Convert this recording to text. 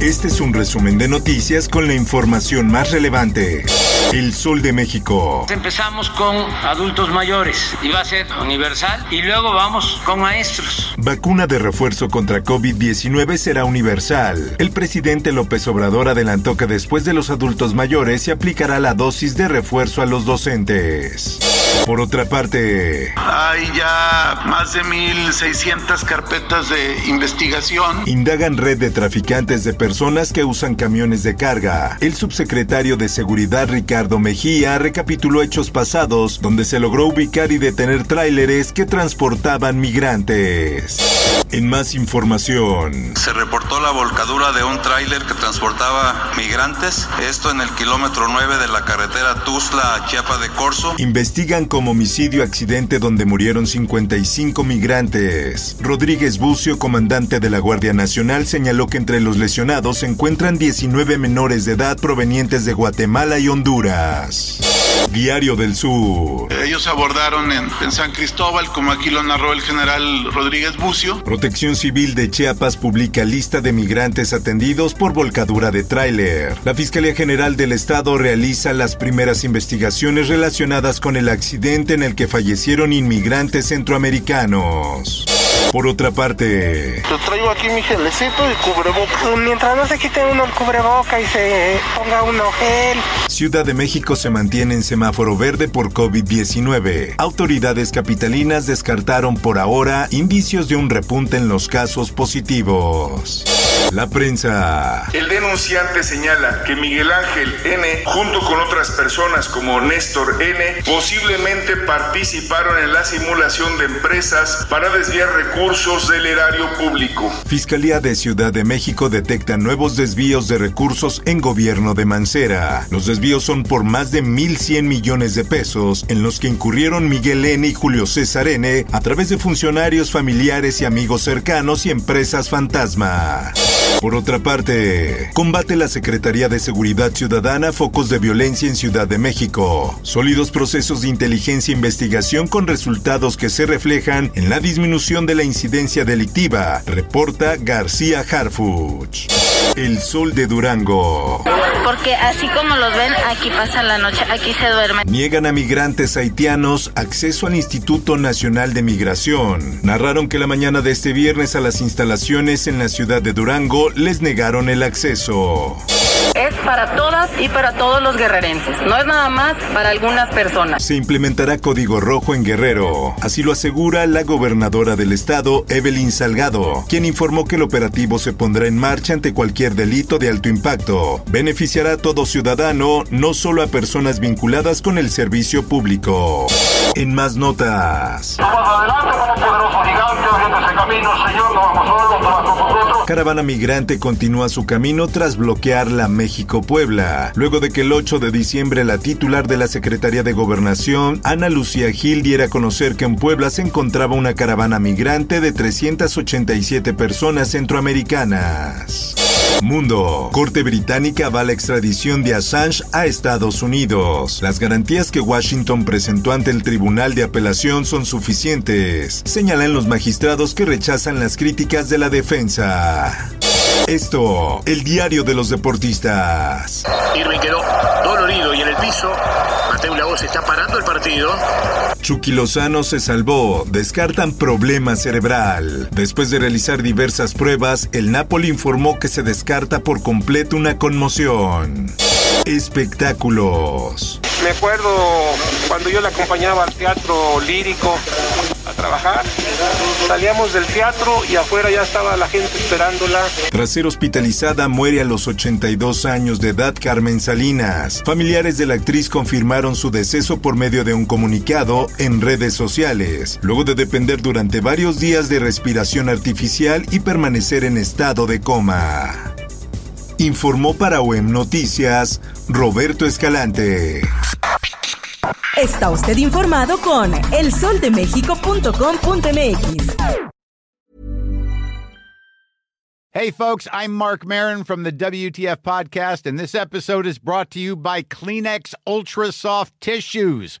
Este es un resumen de noticias con la información más relevante. El Sol de México. Empezamos con adultos mayores y va a ser universal y luego vamos con maestros. Vacuna de refuerzo contra COVID-19 será universal. El presidente López Obrador adelantó que después de los adultos mayores se aplicará la dosis de refuerzo a los docentes. Por otra parte, hay ya más de 1.600 carpetas de investigación. Indagan red de traficantes de personas que usan camiones de carga. El subsecretario de Seguridad Ricardo Mejía recapituló hechos pasados donde se logró ubicar y detener tráileres que transportaban migrantes. En más información. Se reportó la volcadura de un tráiler que transportaba migrantes, esto en el kilómetro 9 de la carretera Tuzla a Chiapa de Corzo. Investigan como homicidio accidente donde murieron 55 migrantes. Rodríguez Bucio, comandante de la Guardia Nacional, señaló que entre los lesionados se encuentran 19 menores de edad provenientes de Guatemala y Honduras. Diario del Sur. Ellos abordaron en, en, San Cristóbal, como aquí lo narró el general Rodríguez Bucio. Protección Civil de Chiapas publica lista de migrantes atendidos por volcadura de tráiler. La Fiscalía General del Estado realiza las primeras investigaciones relacionadas con el accidente en el que fallecieron inmigrantes centroamericanos. Por otra parte, yo traigo aquí mi gelecito y cubrebocas. Mientras no se quite uno el cubreboca y se ponga uno gel. Ciudad de México se mantiene en semáforo verde por COVID-19. Autoridades capitalinas descartaron por ahora indicios de un repunte en los casos positivos. La prensa. El denunciante señala que Miguel Ángel N, junto con otras personas como Néstor N, posiblemente participaron en la simulación de empresas para desviar recursos del erario público. Fiscalía de Ciudad de México detecta nuevos desvíos de recursos en gobierno de Mancera. Los desvíos son por más de 1.100 millones de pesos en los que incurrieron Miguel N y Julio César N a través de funcionarios familiares y amigos cercanos y empresas fantasma. Por otra parte, combate la Secretaría de Seguridad Ciudadana focos de violencia en Ciudad de México. Sólidos procesos de inteligencia e investigación con resultados que se reflejan en la disminución de la incidencia delictiva, reporta García Harfuch. El sol de Durango. Porque así como los ven, aquí pasa la noche, aquí se duerme. Niegan a migrantes haitianos acceso al Instituto Nacional de Migración. Narraron que la mañana de este viernes a las instalaciones en la ciudad de Durango les negaron el acceso. Es para todas y para todos los guerrerenses, no es nada más para algunas personas. Se implementará código rojo en Guerrero, así lo asegura la gobernadora del estado, Evelyn Salgado, quien informó que el operativo se pondrá en marcha ante cualquier delito de alto impacto. Beneficiará a todo ciudadano, no solo a personas vinculadas con el servicio público. En más notas. Vamos adelante como un poderoso gigante abriendo ese camino, Señor, no vamos solos, no vamos nosotros. Caravana migrante continúa su camino tras bloquear la México-Puebla, luego de que el 8 de diciembre la titular de la Secretaría de Gobernación, Ana Lucía Gil, diera a conocer que en Puebla se encontraba una caravana migrante de 387 personas centroamericanas. Mundo. Corte británica va la extradición de Assange a Estados Unidos. Las garantías que Washington presentó ante el Tribunal de Apelación son suficientes, señalan los magistrados que rechazan las críticas de la defensa. Esto, el diario de los deportistas. Irving quedó dolorido y en el piso. Mateo Lagos está parando el partido. Chucky Lozano se salvó, descartan problema cerebral. Después de realizar diversas pruebas, el Napoli informó que se descarta por completo una conmoción. Espectáculos. Me acuerdo cuando yo le acompañaba al teatro lírico, trabajar. Salíamos del teatro y afuera ya estaba la gente esperándola. Tras ser hospitalizada, muere a los 82 años de edad Carmen Salinas. Familiares de la actriz confirmaron su deceso por medio de un comunicado en redes sociales, luego de depender durante varios días de respiración artificial y permanecer en estado de coma. Informó para OEM Noticias Roberto Escalante. Está usted informado con elsoldemexico.com.mx. Hey, folks, I'm Mark Marin from the WTF Podcast, and this episode is brought to you by Kleenex Ultra Soft Tissues